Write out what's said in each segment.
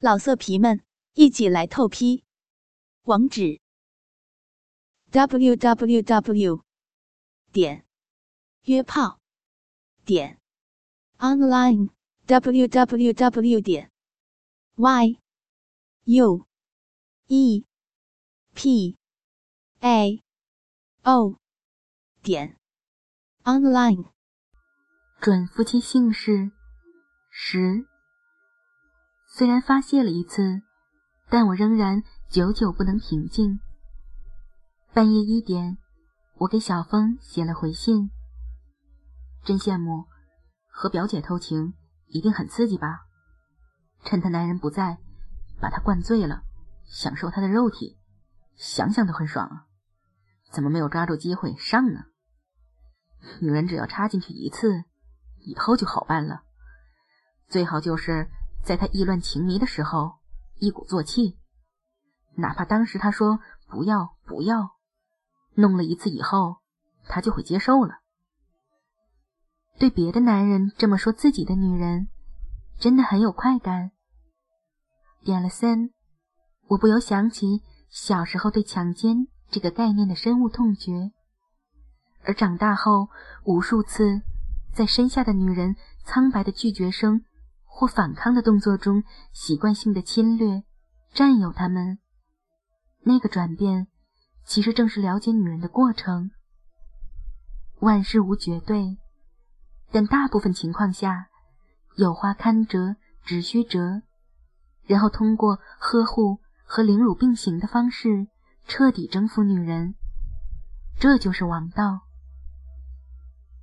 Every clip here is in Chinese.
老色皮们，一起来透批！网址：w w w 点约炮点 online w w w 点 y u e p a o 点 online。准夫妻姓氏十。虽然发泄了一次，但我仍然久久不能平静。半夜一点，我给小峰写了回信。真羡慕，和表姐偷情一定很刺激吧？趁她男人不在，把她灌醉了，享受她的肉体，想想都很爽啊！怎么没有抓住机会上呢？女人只要插进去一次，以后就好办了。最好就是。在他意乱情迷的时候，一鼓作气，哪怕当时他说不要不要，弄了一次以后，他就会接受了。对别的男人这么说自己的女人，真的很有快感。点了三，我不由想起小时候对强奸这个概念的深恶痛绝，而长大后无数次在身下的女人苍白的拒绝声。或反抗的动作中，习惯性的侵略、占有他们，那个转变，其实正是了解女人的过程。万事无绝对，但大部分情况下，有花堪折直须折，然后通过呵护和凌辱并行的方式，彻底征服女人，这就是王道。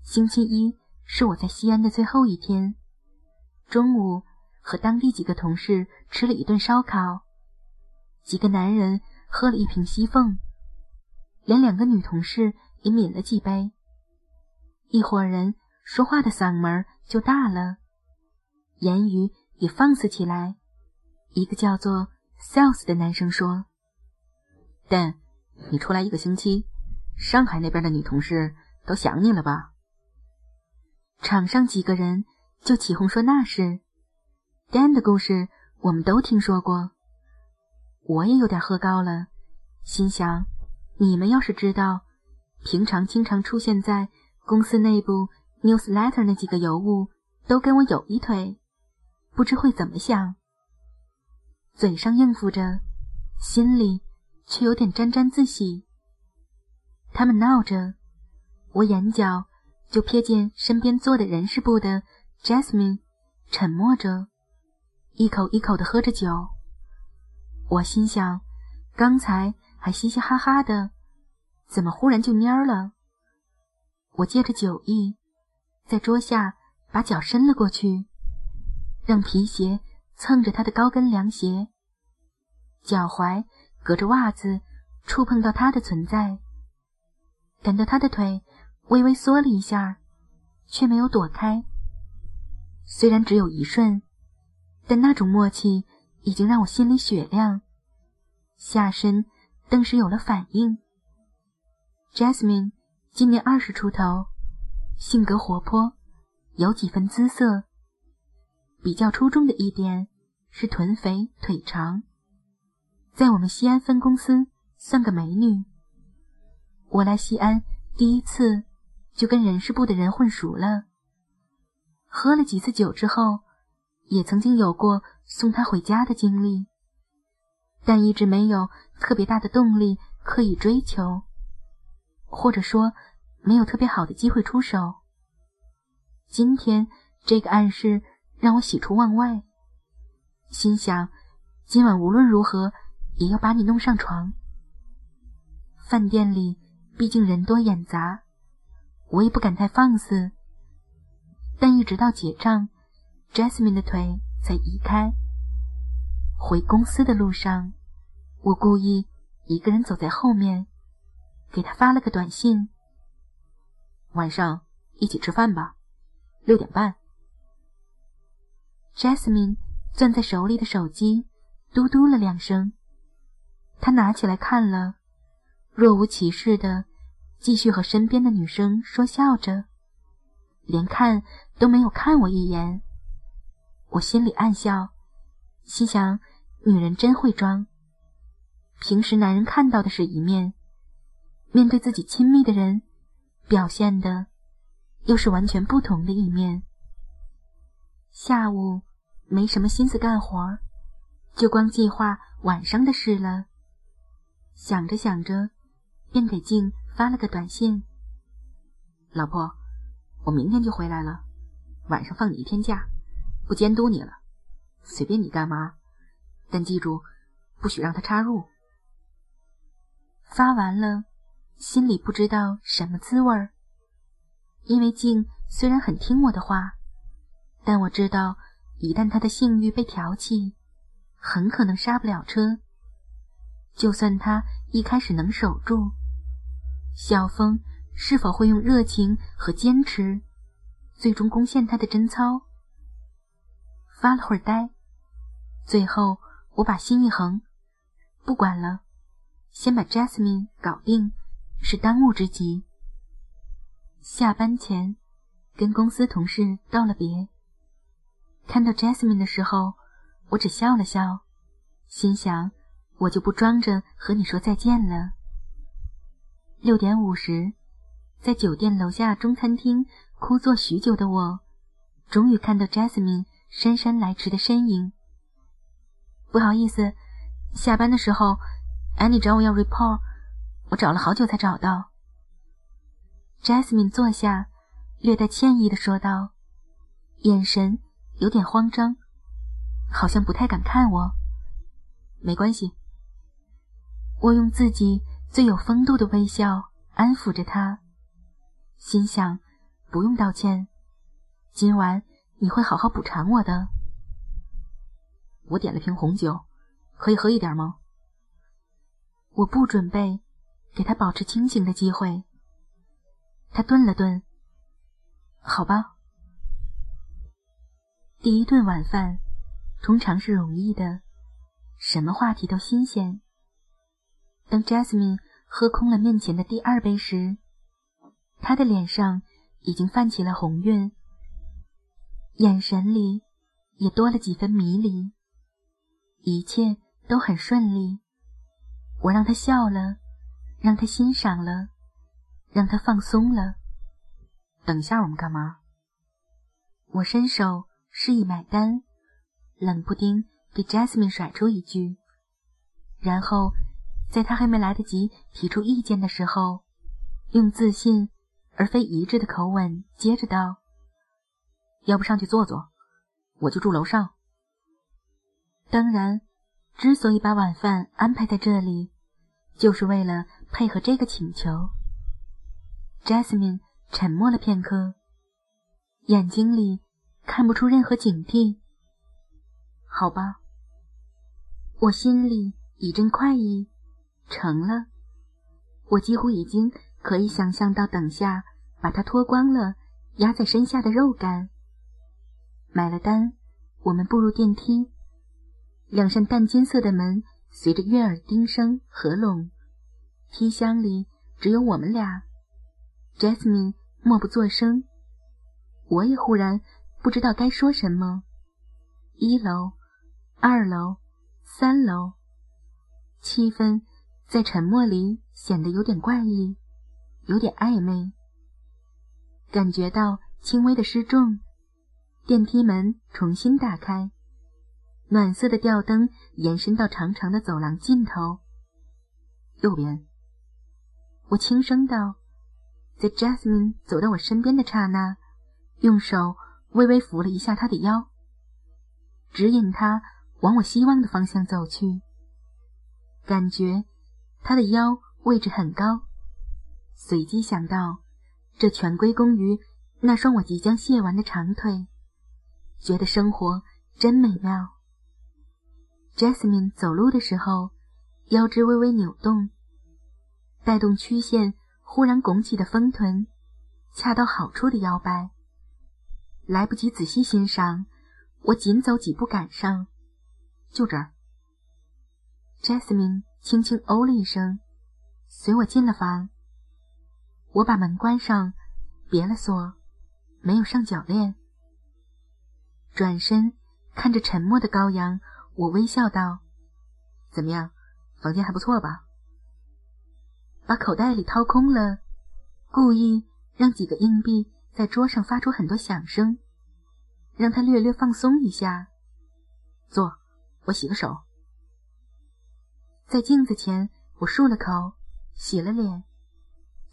星期一是我在西安的最后一天。中午和当地几个同事吃了一顿烧烤，几个男人喝了一瓶西凤，连两个女同事也抿了几杯。一伙人说话的嗓门就大了，言语也放肆起来。一个叫做 Sales 的男生说：“但你出来一个星期，上海那边的女同事都想你了吧？”场上几个人。就起哄说那是，Dan 的故事我们都听说过。我也有点喝高了，心想：你们要是知道，平常经常出现在公司内部 newsletter 那几个尤物都跟我有一腿，不知会怎么想。嘴上应付着，心里却有点沾沾自喜。他们闹着，我眼角就瞥见身边坐的人事部的。Jasmine 沉默着，一口一口的喝着酒。我心想，刚才还嘻嘻哈哈的，怎么忽然就蔫了？我借着酒意，在桌下把脚伸了过去，让皮鞋蹭着他的高跟凉鞋，脚踝隔着袜子触碰到他的存在，感到他的腿微微缩了一下，却没有躲开。虽然只有一瞬，但那种默契已经让我心里雪亮，下身顿时有了反应。Jasmine 今年二十出头，性格活泼，有几分姿色。比较出众的一点是臀肥腿长，在我们西安分公司算个美女。我来西安第一次就跟人事部的人混熟了。喝了几次酒之后，也曾经有过送他回家的经历，但一直没有特别大的动力刻意追求，或者说没有特别好的机会出手。今天这个暗示让我喜出望外，心想今晚无论如何也要把你弄上床。饭店里毕竟人多眼杂，我也不敢太放肆。但一直到结账，Jasmine 的腿才移开。回公司的路上，我故意一个人走在后面，给他发了个短信：“晚上一起吃饭吧，六点半。”Jasmine 攥在手里的手机嘟嘟了两声，他拿起来看了，若无其事的继续和身边的女生说笑着。连看都没有看我一眼，我心里暗笑，心想，女人真会装。平时男人看到的是一面，面对自己亲密的人，表现的又是完全不同的一面。下午没什么心思干活，就光计划晚上的事了。想着想着，便给静发了个短信：“老婆，我明天就回来了，晚上放你一天假，不监督你了，随便你干嘛，但记住，不许让他插入。”发完了，心里不知道什么滋味儿，因为静虽然很听我的话。但我知道，一旦他的性欲被挑起，很可能刹不了车。就算他一开始能守住，小峰是否会用热情和坚持，最终攻陷他的贞操？发了会儿呆，最后我把心一横，不管了，先把 Jasmine 搞定，是当务之急。下班前，跟公司同事道了别。看到 Jasmine 的时候，我只笑了笑，心想我就不装着和你说再见了。六点五十，在酒店楼下中餐厅枯坐许久的我，终于看到 Jasmine 姗姗来迟的身影。不好意思，下班的时候，Annie 找我要 report，我找了好久才找到。Jasmine 坐下，略带歉意的说道，眼神。有点慌张，好像不太敢看我。没关系，我用自己最有风度的微笑安抚着他，心想不用道歉，今晚你会好好补偿我的。我点了瓶红酒，可以喝一点吗？我不准备给他保持清醒的机会。他顿了顿，好吧。第一顿晚饭通常是容易的，什么话题都新鲜。当 Jasmine 喝空了面前的第二杯时，他的脸上已经泛起了红晕，眼神里也多了几分迷离。一切都很顺利，我让他笑了，让他欣赏了，让他放松了。等下我们干嘛？我伸手。示意买单，冷不丁给 Jasmine 甩出一句，然后在他还没来得及提出意见的时候，用自信而非一致的口吻接着道：“要不上去坐坐，我就住楼上。”当然，之所以把晚饭安排在这里，就是为了配合这个请求。Jasmine 沉默了片刻，眼睛里。看不出任何警惕。好吧，我心里一阵快意，成了。我几乎已经可以想象到等下把它脱光了压在身下的肉感。买了单，我们步入电梯，两扇淡金色的门随着悦耳叮声合拢，梯厢里只有我们俩。Jasmine 默不作声，我也忽然。不知道该说什么。一楼、二楼、三楼，气氛在沉默里显得有点怪异，有点暧昧。感觉到轻微的失重，电梯门重新打开，暖色的吊灯延伸到长长的走廊尽头。右边，我轻声道，在 Jasmine 走到我身边的刹那，用手。微微扶了一下他的腰，指引他往我希望的方向走去。感觉他的腰位置很高，随即想到，这全归功于那双我即将卸完的长腿，觉得生活真美妙。Jasmine 走路的时候，腰肢微微扭动，带动曲线忽然拱起的丰臀，恰到好处的摇摆。来不及仔细欣赏，我紧走几步赶上，就这儿。Jasmine 轻轻哦了一声，随我进了房。我把门关上，别了锁，没有上脚链。转身看着沉默的羔羊，我微笑道：“怎么样，房间还不错吧？”把口袋里掏空了，故意让几个硬币在桌上发出很多响声，让他略略放松一下。坐，我洗个手。在镜子前，我漱了口，洗了脸，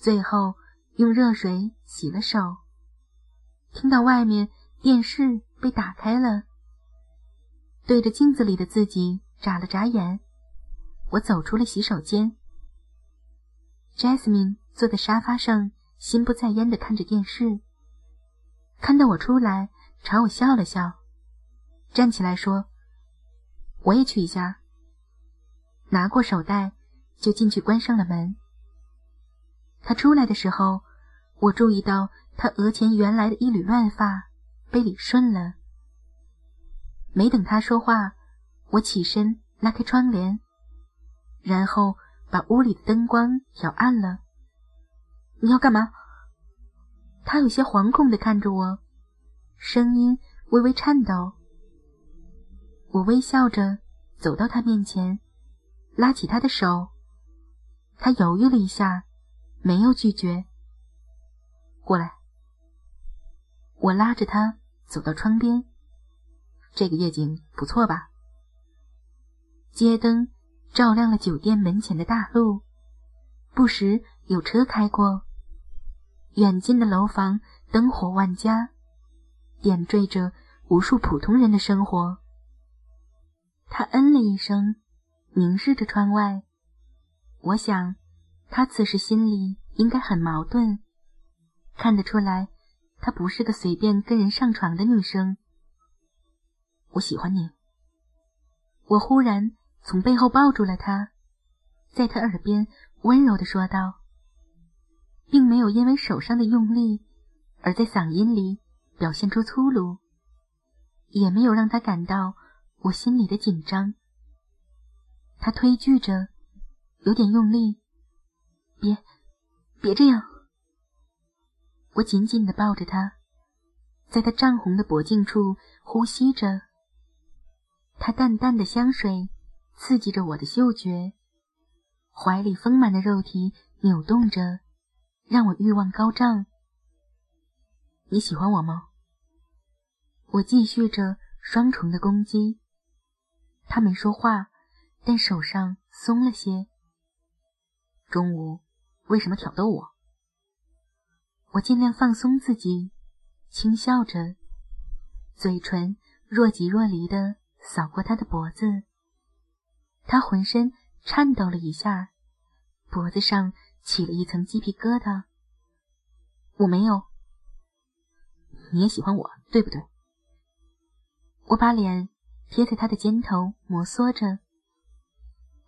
最后用热水洗了手。听到外面电视被打开了，对着镜子里的自己眨了眨眼，我走出了洗手间。Jasmine 坐在沙发上，心不在焉的看着电视。看到我出来，朝我笑了笑，站起来说：“我也去一下。”拿过手袋，就进去关上了门。他出来的时候，我注意到他额前原来的一缕乱发被理顺了。没等他说话，我起身拉开窗帘，然后。把屋里的灯光调暗了。你要干嘛？他有些惶恐的看着我，声音微微颤抖。我微笑着走到他面前，拉起他的手。他犹豫了一下，没有拒绝。过来。我拉着他走到窗边。这个夜景不错吧？街灯。照亮了酒店门前的大路，不时有车开过。远近的楼房灯火万家，点缀着无数普通人的生活。他嗯了一声，凝视着窗外。我想，他此时心里应该很矛盾。看得出来，她不是个随便跟人上床的女生。我喜欢你。我忽然。从背后抱住了他，在他耳边温柔的说道，并没有因为手上的用力而在嗓音里表现出粗鲁，也没有让他感到我心里的紧张。他推拒着，有点用力，别，别这样。我紧紧的抱着他，在他涨红的脖颈处呼吸着，他淡淡的香水。刺激着我的嗅觉，怀里丰满的肉体扭动着，让我欲望高涨。你喜欢我吗？我继续着双重的攻击。他没说话，但手上松了些。中午为什么挑逗我？我尽量放松自己，轻笑着，嘴唇若即若离的扫过他的脖子。他浑身颤抖了一下，脖子上起了一层鸡皮疙瘩。我没有，你也喜欢我，对不对？我把脸贴在他的肩头，摩挲着。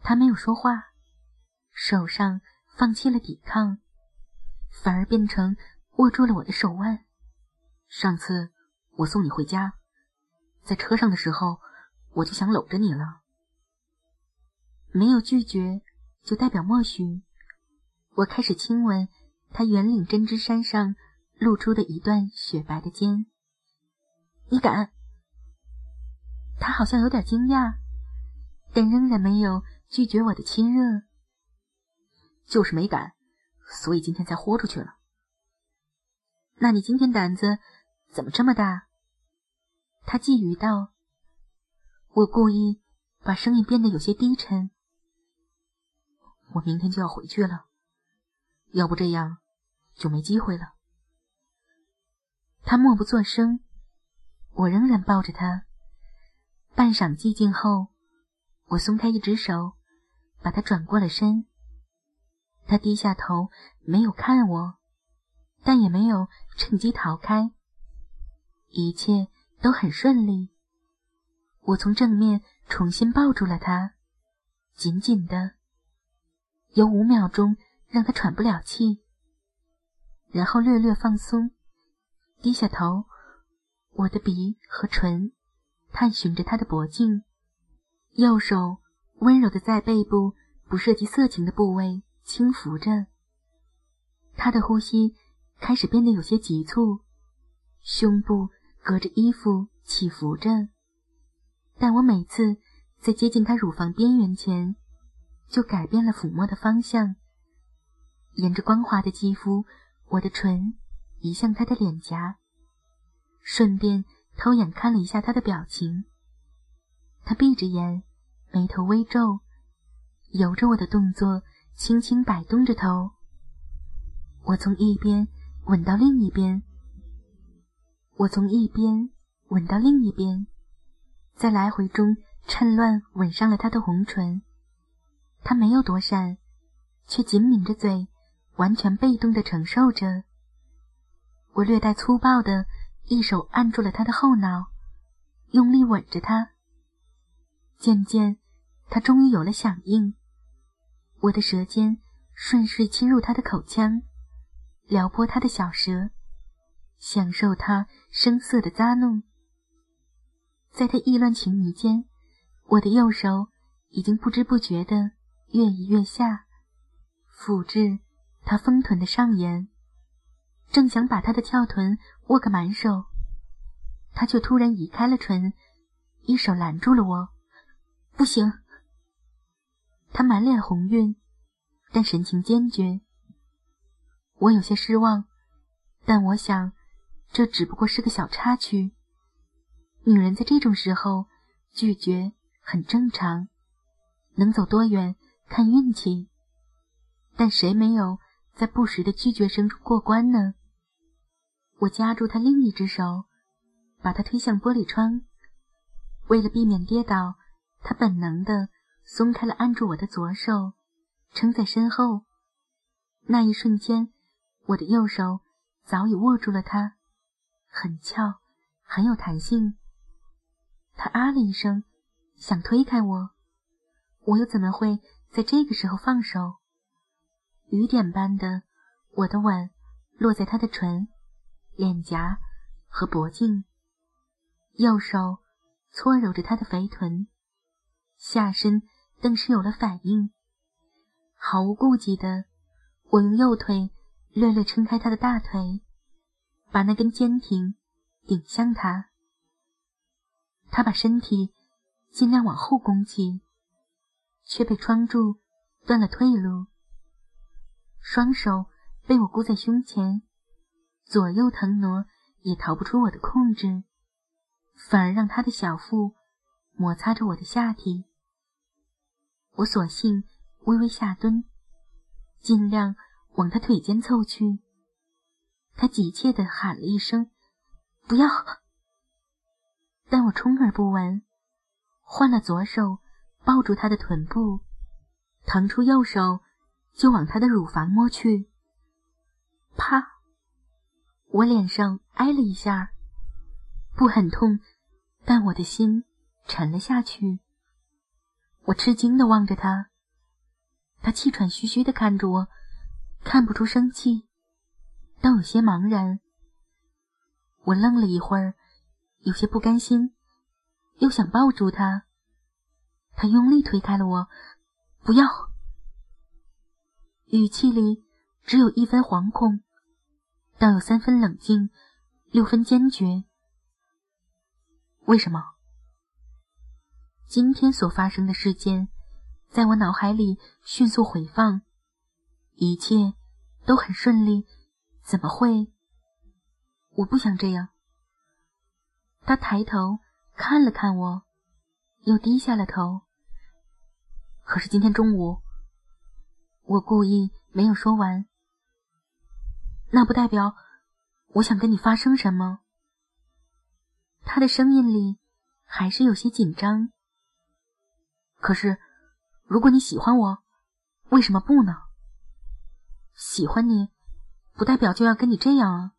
他没有说话，手上放弃了抵抗，反而变成握住了我的手腕。上次我送你回家，在车上的时候，我就想搂着你了。没有拒绝，就代表默许。我开始亲吻他圆领针织衫上露出的一段雪白的肩。你敢？他好像有点惊讶，但仍然没有拒绝我的亲热。就是没敢，所以今天才豁出去了。那你今天胆子怎么这么大？他觊觎道。我故意把声音变得有些低沉。我明天就要回去了，要不这样就没机会了。他默不作声，我仍然抱着他。半晌寂静后，我松开一只手，把他转过了身。他低下头，没有看我，但也没有趁机逃开。一切都很顺利。我从正面重新抱住了他，紧紧的。有五秒钟让他喘不了气，然后略略放松，低下头，我的鼻和唇探寻着他的脖颈，右手温柔的在背部不涉及色情的部位轻抚着。他的呼吸开始变得有些急促，胸部隔着衣服起伏着，但我每次在接近他乳房边缘前，就改变了抚摸的方向。沿着光滑的肌肤，我的唇移向他的脸颊，顺便偷眼看了一下他的表情。他闭着眼，眉头微皱，由着我的动作，轻轻摆动着头。我从一边吻到另一边，我从一边吻到另一边，在来回中。趁乱吻上了他的红唇，他没有躲闪，却紧抿着嘴，完全被动的承受着。我略带粗暴的一手按住了他的后脑，用力吻着他。渐渐，他终于有了响应。我的舌尖顺势侵入他的口腔，撩拨他的小舌，享受他声色的咂弄。在他意乱情迷间。我的右手已经不知不觉地越移越下，抚至他丰臀的上沿，正想把他的翘臀握个满手，他却突然移开了唇，一手拦住了我。不行！他满脸红晕，但神情坚决。我有些失望，但我想，这只不过是个小插曲。女人在这种时候拒绝。很正常，能走多远看运气。但谁没有在不时的拒绝声中过关呢？我夹住他另一只手，把他推向玻璃窗。为了避免跌倒，他本能的松开了按住我的左手，撑在身后。那一瞬间，我的右手早已握住了他，很翘，很有弹性。他啊了一声。想推开我，我又怎么会在这个时候放手？雨点般的，我的吻落在他的唇、脸颊和脖颈，右手搓揉着他的肥臀，下身顿时有了反应。毫无顾忌的，我用右腿略略撑开他的大腿，把那根坚挺顶向他。他把身体。尽量往后攻击，却被窗柱断了退路。双手被我箍在胸前，左右腾挪也逃不出我的控制，反而让他的小腹摩擦着我的下体。我索性微微下蹲，尽量往他腿间凑去。他急切地喊了一声：“不要！”但我充耳不闻。换了左手，抱住他的臀部，腾出右手就往他的乳房摸去。啪！我脸上挨了一下，不很痛，但我的心沉了下去。我吃惊的望着他，他气喘吁吁的看着我，看不出生气，倒有些茫然。我愣了一会儿，有些不甘心。又想抱住他，他用力推开了我，不要。语气里只有一分惶恐，倒有三分冷静，六分坚决。为什么？今天所发生的事件，在我脑海里迅速回放，一切都很顺利，怎么会？我不想这样。他抬头。看了看我，又低下了头。可是今天中午，我故意没有说完。那不代表我想跟你发生什么。他的声音里还是有些紧张。可是，如果你喜欢我，为什么不呢？喜欢你，不代表就要跟你这样啊。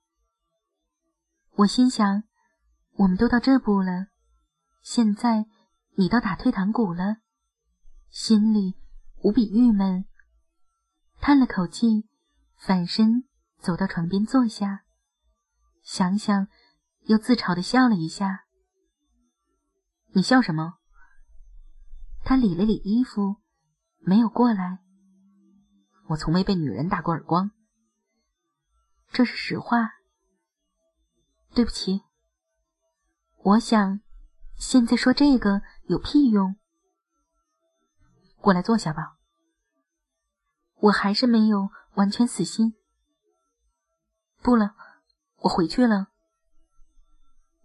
我心想，我们都到这步了。现在你到打退堂鼓了，心里无比郁闷，叹了口气，反身走到床边坐下，想想又自嘲的笑了一下。你笑什么？他理了理衣服，没有过来。我从没被女人打过耳光，这是实话。对不起，我想。现在说这个有屁用？过来坐下吧。我还是没有完全死心。不了，我回去了。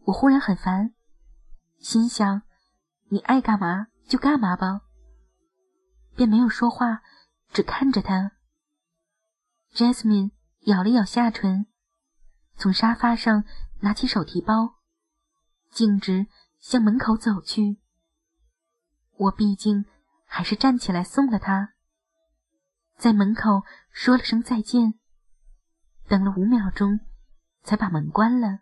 我忽然很烦，心想：你爱干嘛就干嘛吧。便没有说话，只看着他。Jasmine 咬了咬下唇，从沙发上拿起手提包，径直向门口走去。我毕竟还是站起来送了他。在门口说了声再见，等了五秒钟，才把门关了。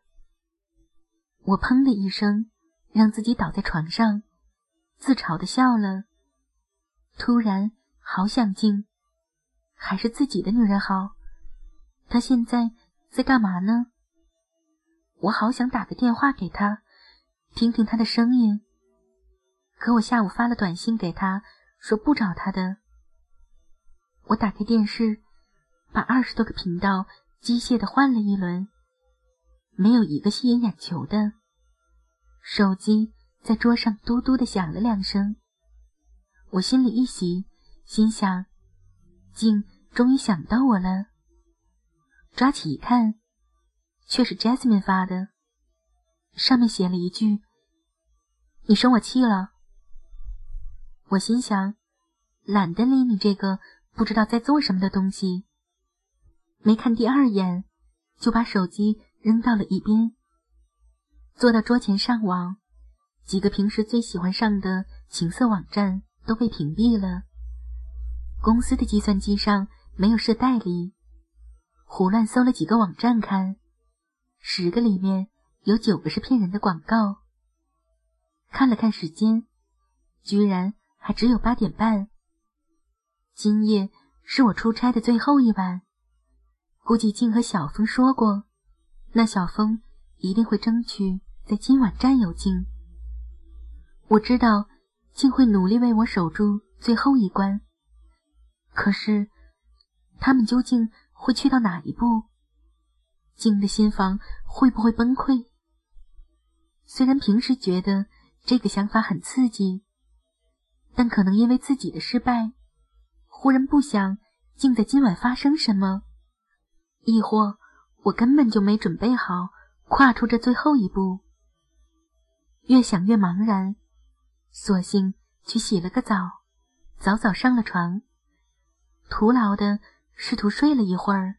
我砰的一声，让自己倒在床上，自嘲的笑了。突然好想静，还是自己的女人好。她现在在干嘛呢？我好想打个电话给她，听听她的声音。可我下午发了短信给她，说不找她的。我打开电视，把二十多个频道机械的换了一轮，没有一个吸引眼球的。手机在桌上嘟嘟的响了两声，我心里一喜，心想：静终于想到我了。抓起一看，却是 Jasmine 发的，上面写了一句：“你生我气了。”我心想：懒得理你这个。不知道在做什么的东西，没看第二眼，就把手机扔到了一边。坐到桌前上网，几个平时最喜欢上的情色网站都被屏蔽了。公司的计算机上没有设代理，胡乱搜了几个网站看，十个里面有九个是骗人的广告。看了看时间，居然还只有八点半。今夜是我出差的最后一晚，估计静和小峰说过，那小峰一定会争取在今晚占有静。我知道静会努力为我守住最后一关，可是他们究竟会去到哪一步？静的心房会不会崩溃？虽然平时觉得这个想法很刺激，但可能因为自己的失败。忽然不想，竟在今晚发生什么，亦或我根本就没准备好跨出这最后一步。越想越茫然，索性去洗了个澡，早早上了床，徒劳的试图睡了一会儿，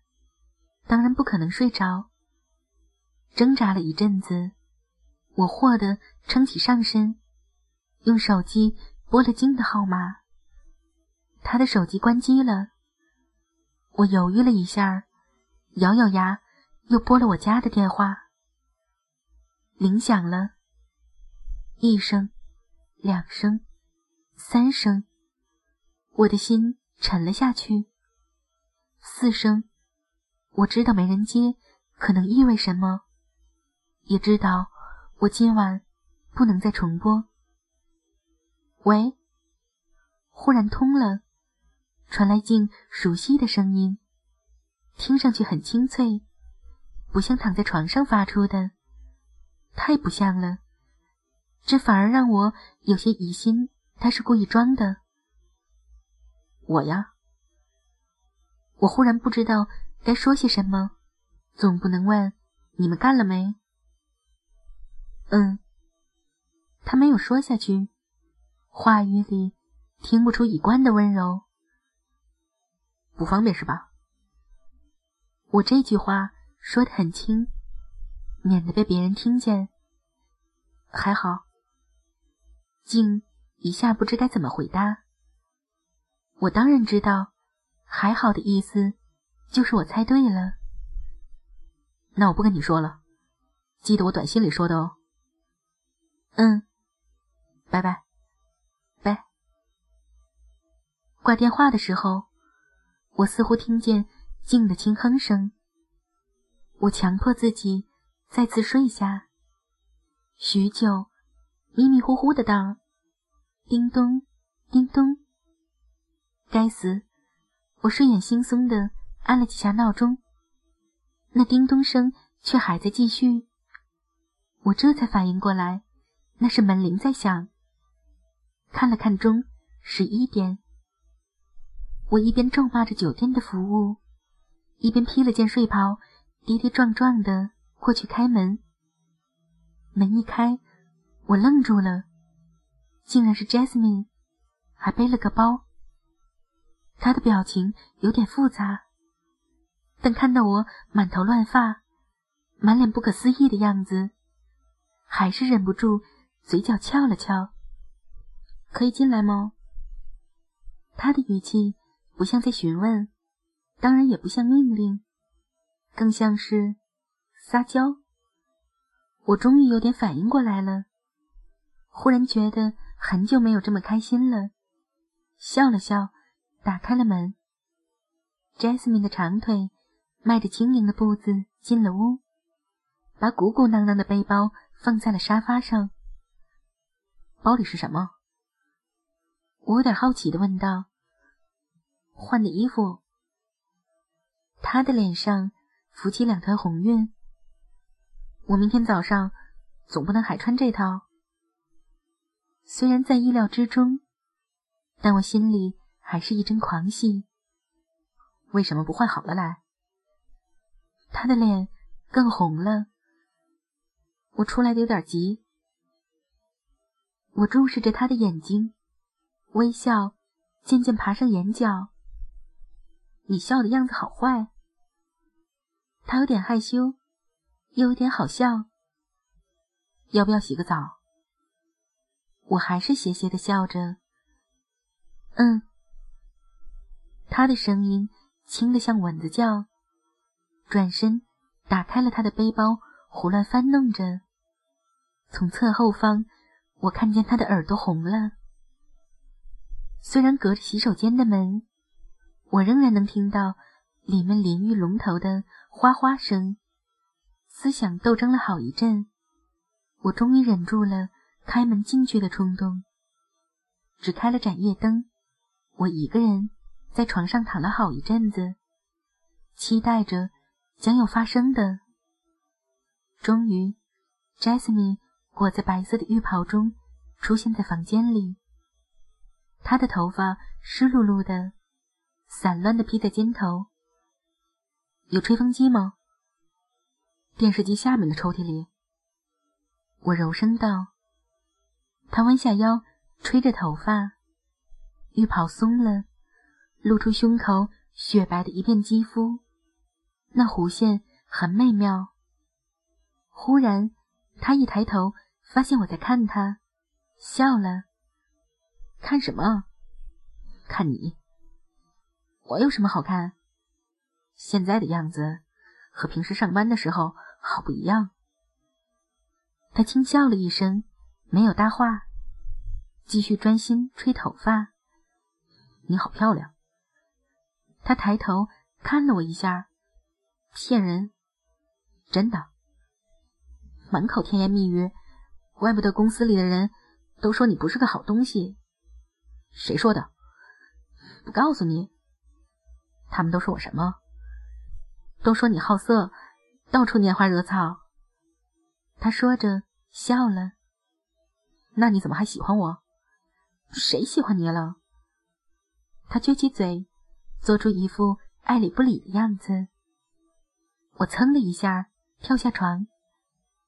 当然不可能睡着。挣扎了一阵子，我霍地撑起上身，用手机拨了金的号码。他的手机关机了，我犹豫了一下，咬咬牙，又拨了我家的电话。铃响了，一声，两声，三声，我的心沉了下去。四声，我知道没人接，可能意味什么，也知道我今晚不能再重播。喂，忽然通了。传来静熟悉的声音，听上去很清脆，不像躺在床上发出的，太不像了。这反而让我有些疑心，他是故意装的。我呀，我忽然不知道该说些什么，总不能问你们干了没？嗯，他没有说下去，话语里听不出一贯的温柔。不方便是吧？我这句话说的很轻，免得被别人听见。还好。静一下不知该怎么回答。我当然知道，还好的意思就是我猜对了。那我不跟你说了，记得我短信里说的哦。嗯，拜拜，拜。挂电话的时候。我似乎听见静的轻哼声。我强迫自己再次睡下。许久，迷迷糊糊的道：“叮咚，叮咚。”该死！我睡眼惺忪的按了几下闹钟，那叮咚声却还在继续。我这才反应过来，那是门铃在响。看了看钟，十一点。我一边咒骂着酒店的服务，一边披了件睡袍，跌跌撞撞的过去开门。门一开，我愣住了，竟然是 Jasmine，还背了个包。她的表情有点复杂，但看到我满头乱发、满脸不可思议的样子，还是忍不住嘴角翘了翘。可以进来吗？他的语气不像在询问，当然也不像命令，更像是撒娇。我终于有点反应过来了，忽然觉得很久没有这么开心了，笑了笑，打开了门。Jasmine 的长腿迈着轻盈的步子进了屋，把鼓鼓囊囊的背包放在了沙发上。包里是什么？我有点好奇的问道：“换的衣服。”他的脸上浮起两团红晕。我明天早上总不能还穿这套。虽然在意料之中，但我心里还是一阵狂喜。为什么不换好了来？他的脸更红了。我出来的有点急。我注视着他的眼睛。微笑渐渐爬上眼角。你笑的样子好坏。他有点害羞，又有点好笑。要不要洗个澡？我还是斜斜的笑着。嗯。他的声音轻得像蚊子叫。转身打开了他的背包，胡乱翻弄着。从侧后方，我看见他的耳朵红了。虽然隔着洗手间的门，我仍然能听到里面淋浴龙头的哗哗声。思想斗争了好一阵，我终于忍住了开门进去的冲动。只开了盏夜灯，我一个人在床上躺了好一阵子，期待着将要发生的。终于，Jasmine 裹在白色的浴袍中出现在房间里。她的头发湿漉漉的，散乱的披在肩头。有吹风机吗？电视机下面的抽屉里。我柔声道。他弯下腰，吹着头发，浴袍松了，露出胸口雪白的一片肌肤，那弧线很美妙。忽然，他一抬头，发现我在看他，笑了。看什么？看你。我有什么好看？现在的样子和平时上班的时候好不一样。他轻笑了一声，没有搭话，继续专心吹头发。你好漂亮。他抬头看了我一下，骗人，真的，满口甜言蜜语，怪不得公司里的人都说你不是个好东西。谁说的？不告诉你。他们都说我什么？都说你好色，到处拈花惹草。他说着笑了。那你怎么还喜欢我？谁喜欢你了？他撅起嘴，做出一副爱理不理的样子。我噌的一下跳下床，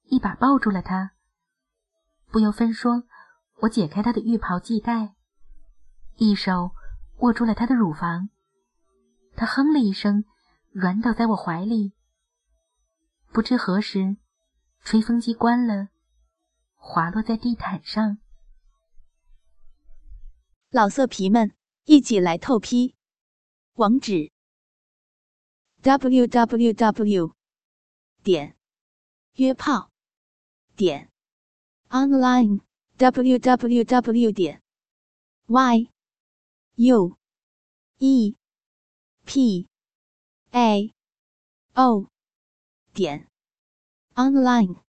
一把抱住了他。不由分说，我解开他的浴袍系带。一手握住了他的乳房，他哼了一声，软倒在我怀里。不知何时，吹风机关了，滑落在地毯上。老色皮们，一起来透批！网址：w w w. 点约炮点 online w w w. 点 y。U E P A O 点 online。